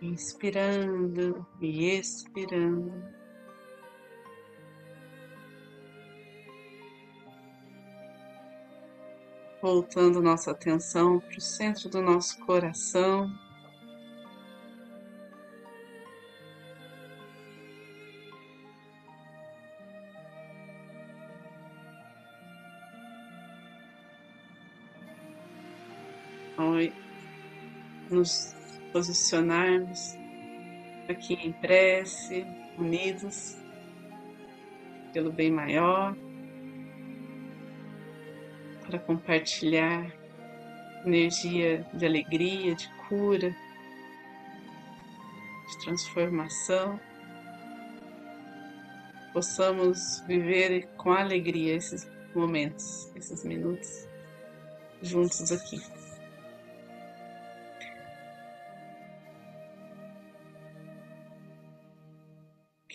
inspirando e expirando. Voltando nossa atenção para o centro do nosso coração. nos posicionarmos aqui em prece, unidos pelo bem maior, para compartilhar energia de alegria, de cura, de transformação. Possamos viver com alegria esses momentos, esses minutos juntos aqui.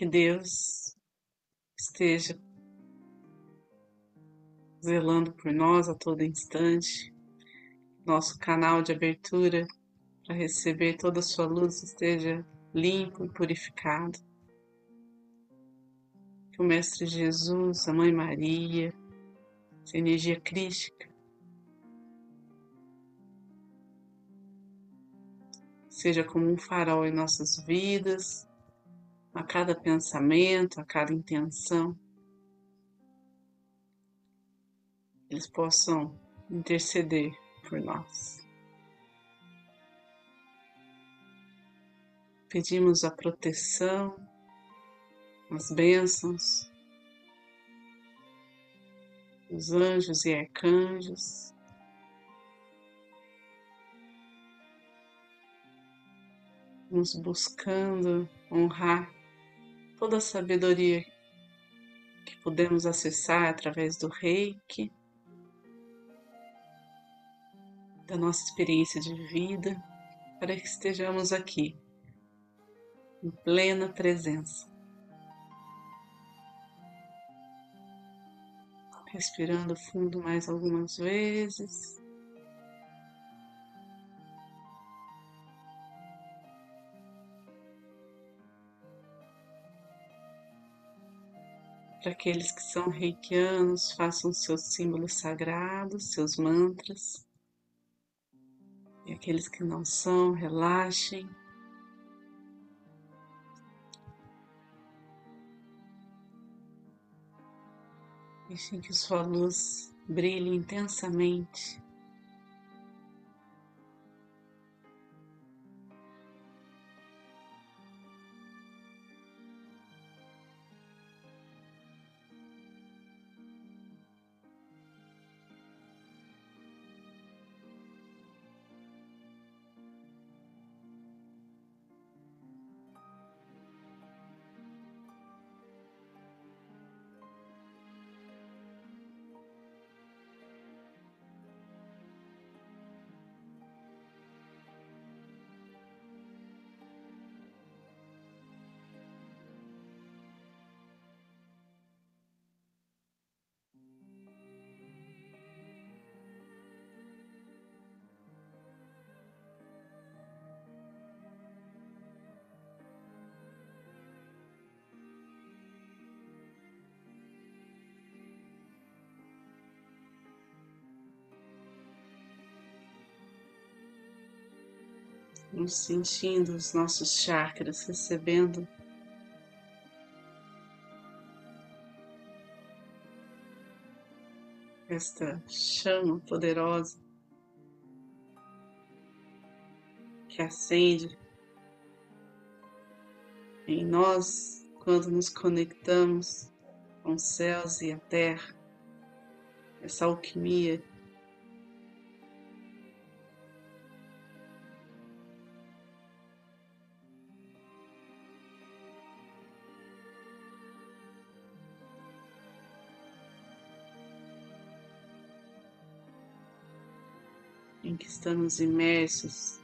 Que Deus esteja zelando por nós a todo instante, nosso canal de abertura para receber toda a sua luz esteja limpo e purificado. Que o Mestre Jesus, a Mãe Maria, essa energia crística, seja como um farol em nossas vidas, a cada pensamento, a cada intenção, eles possam interceder por nós. Pedimos a proteção, as bênçãos dos anjos e arcanjos. Nos buscando honrar toda a sabedoria que podemos acessar através do reiki, da nossa experiência de vida, para que estejamos aqui, em plena presença. Respirando fundo mais algumas vezes. Para aqueles que são reikianos, façam seus símbolos sagrados, seus mantras. E aqueles que não são, relaxem. Deixem que sua luz brilhe intensamente nos sentindo os nossos chakras recebendo esta chama poderosa que acende em nós quando nos conectamos com os céus e a terra, essa alquimia em que estamos imersos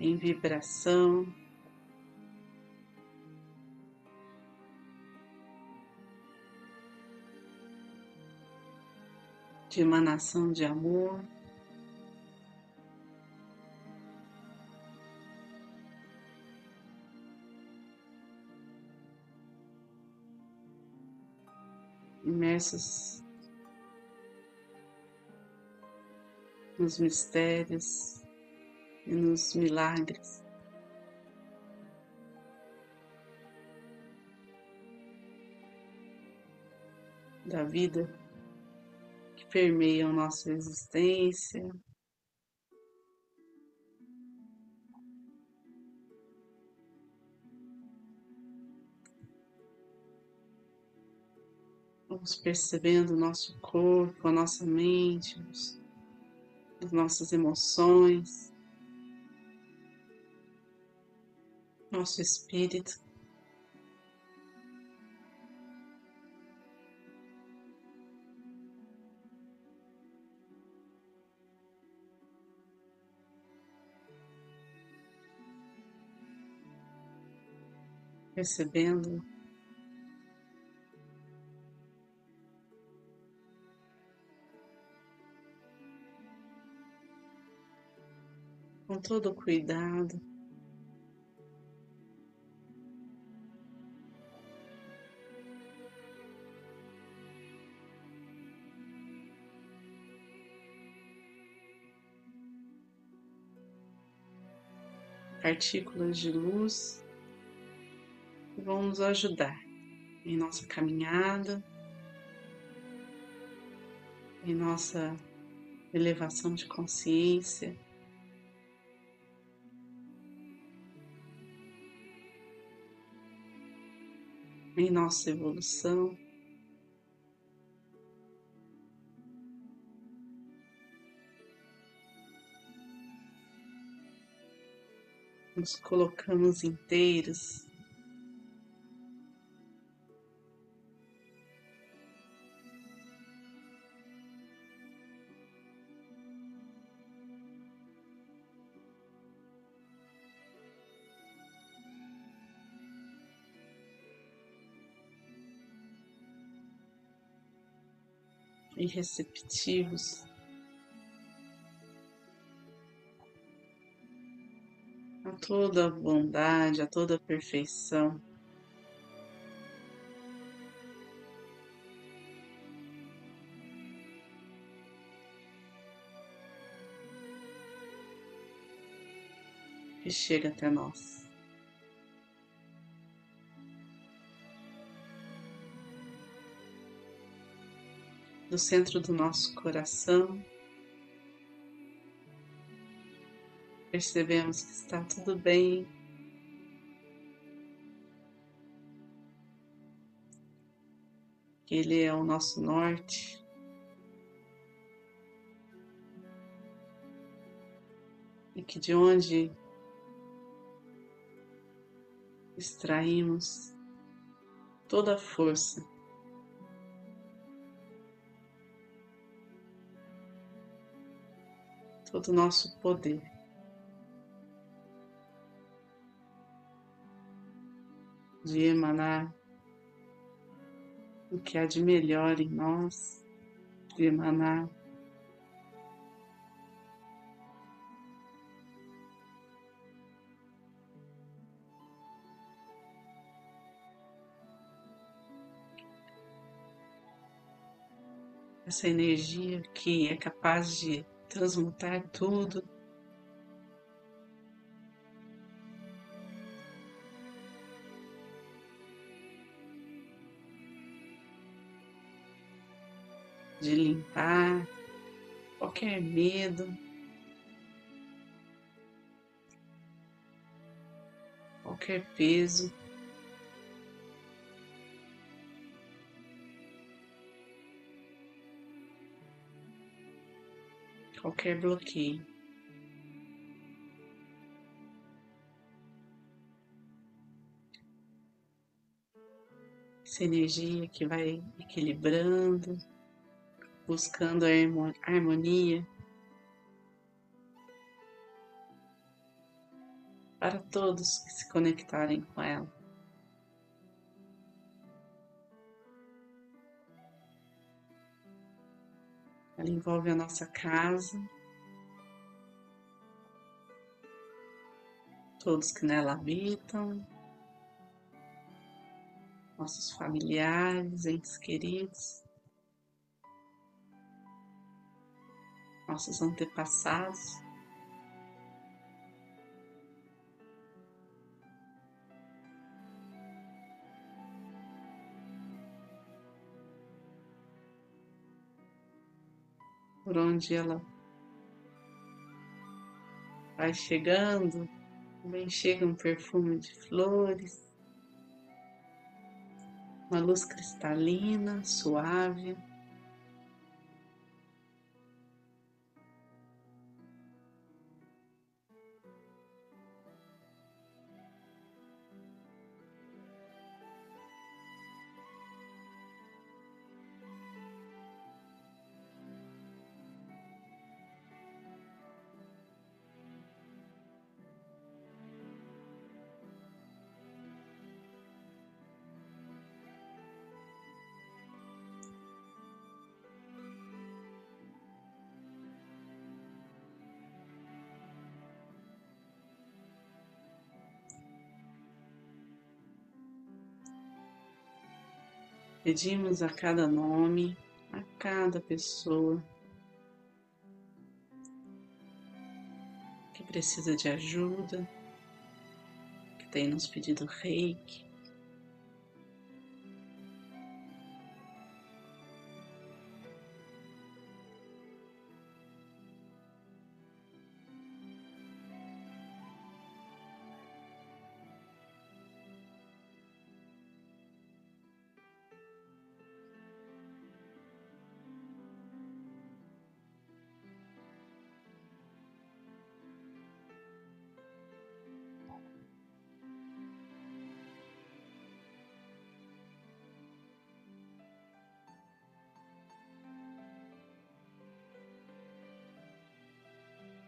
em vibração. De emanação de amor. imersos nos mistérios e nos milagres. Da vida que permeiam nossa existência, Vamos percebendo o nosso corpo, a nossa mente, as nossas emoções, nosso espírito. Percebendo com todo cuidado. Partículas de luz que vão nos ajudar em nossa caminhada, em nossa elevação de consciência. Em nossa evolução. Nos colocamos inteiros. E receptivos a toda a bondade, a toda a perfeição. Que chega até nós. Do centro do nosso coração. Percebemos que está tudo bem. Que Ele é o nosso norte. E que de onde extraímos toda a força todo o nosso poder. De emanar o que há de melhor em nós, de emanar essa energia que é capaz de transmutar tudo. De limpar qualquer medo, qualquer peso. Qualquer bloqueio. Essa energia que vai equilibrando, buscando a harmonia para todos que se conectarem com ela. Ela envolve a nossa casa, todos que nela habitam, nossos familiares, entes queridos, nossos antepassados. Por onde ela vai chegando, também chega um perfume de flores, uma luz cristalina, suave. Pedimos a cada nome, a cada pessoa que precisa de ajuda, que tem nos pedido reiki,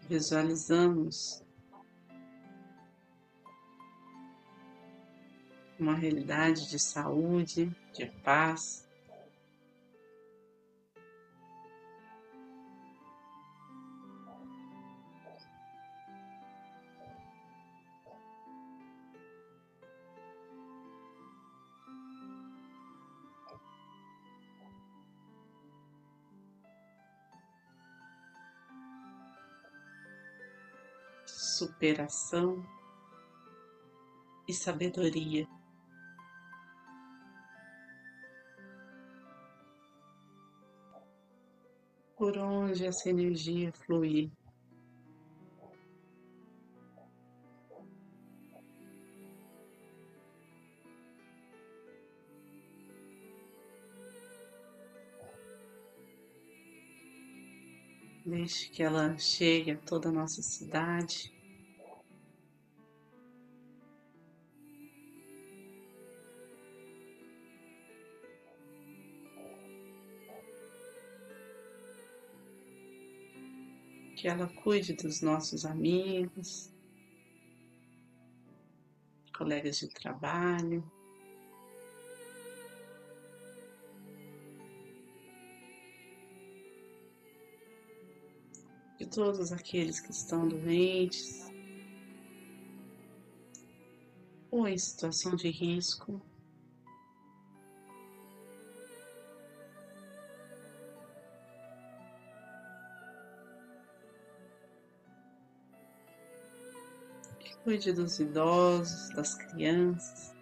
visualizamos uma realidade de saúde, de paz. Superação e sabedoria. Por onde essa energia fluir. Deixe que ela chegue a toda a nossa cidade. Que ela cuide dos nossos amigos, colegas de trabalho. De todos aqueles que estão doentes ou em situação de risco. Cuide dos idosos, das crianças.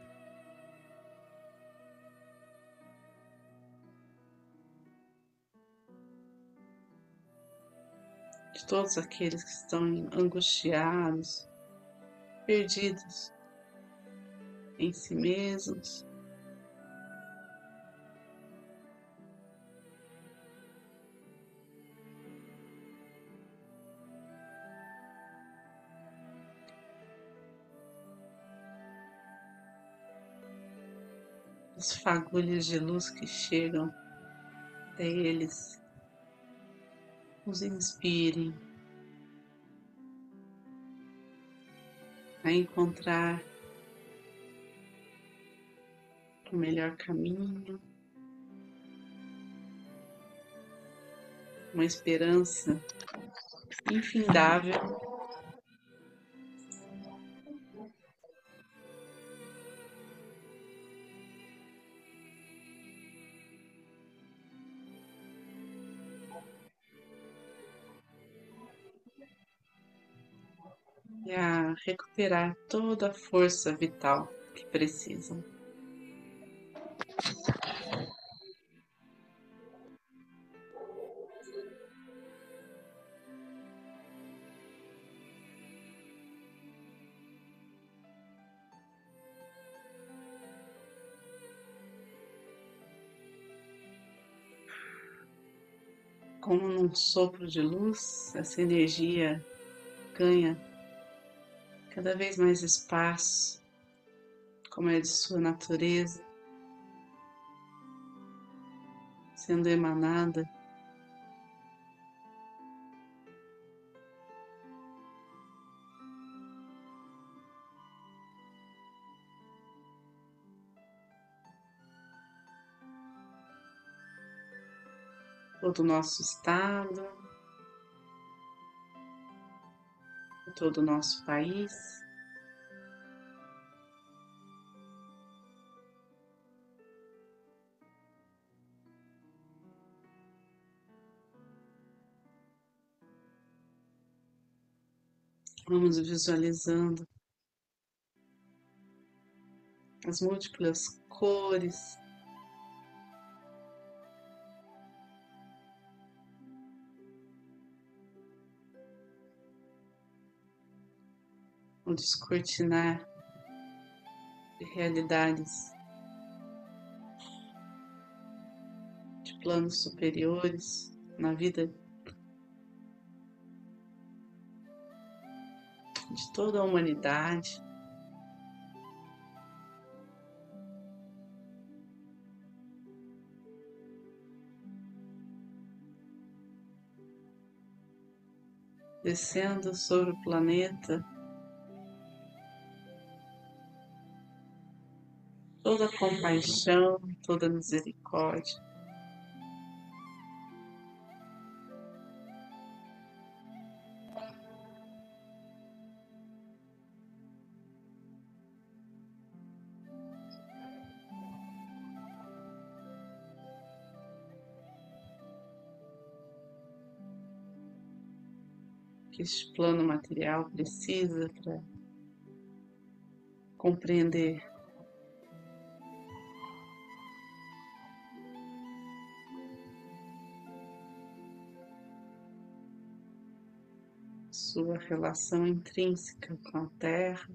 De todos aqueles que estão angustiados, perdidos em si mesmos. Os fagulhos de luz que chegam até eles. Os inspirem a encontrar o melhor caminho, uma esperança infindável recuperar toda a força vital que precisam. como num sopro de luz, essa energia ganha cada vez mais espaço, como é de sua natureza, sendo emanada. Todo o nosso estado, todo o nosso país. Vamos visualizando as múltiplas cores descortinar de realidades de planos superiores na vida de toda a humanidade. Descendo sobre o planeta toda compaixão, toda misericórdia. que este plano material precisa para compreender relação intrínseca com a Terra.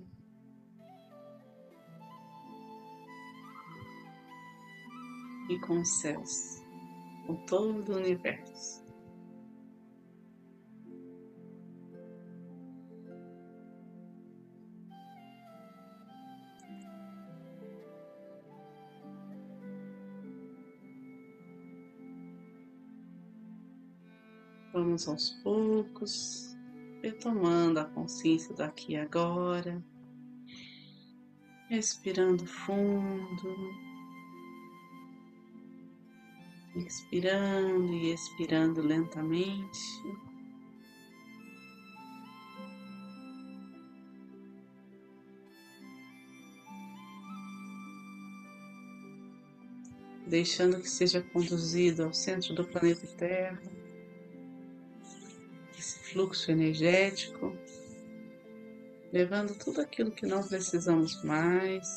E com os céus, com todo o universo. Vamos aos poucos retomando a consciência do aqui e agora, respirando fundo, inspirando e expirando lentamente. Deixando que seja conduzido ao centro do planeta Terra fluxo energético, levando tudo aquilo que não precisamos mais,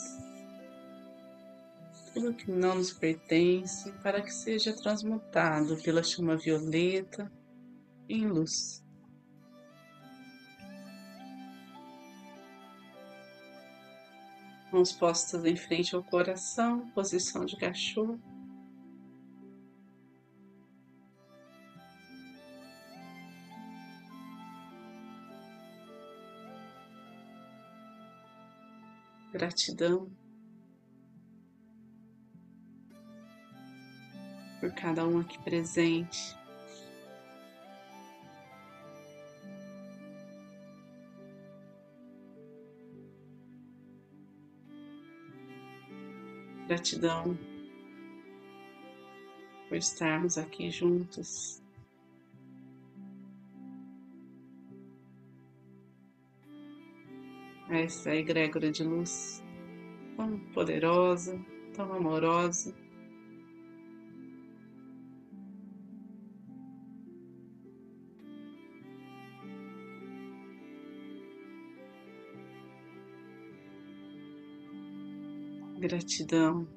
tudo que não nos pertence, para que seja transmutado pela chama violeta em luz. Mãos postas em frente ao coração, posição de cachorro. Gratidão por cada um aqui presente. Gratidão por estarmos aqui juntos. essa é egrégora de luz tão poderosa, tão amorosa. Gratidão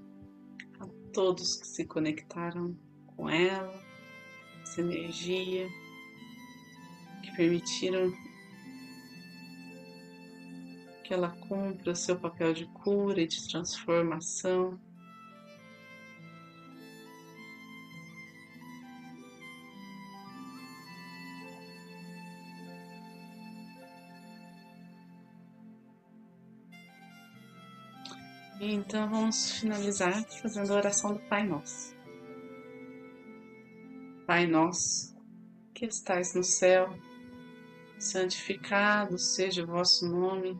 a todos que se conectaram com ela, essa energia que permitiram que ela cumpra o seu papel de cura e de transformação. Então vamos finalizar fazendo a oração do Pai Nosso. Pai Nosso, que estais no céu, santificado seja o vosso nome,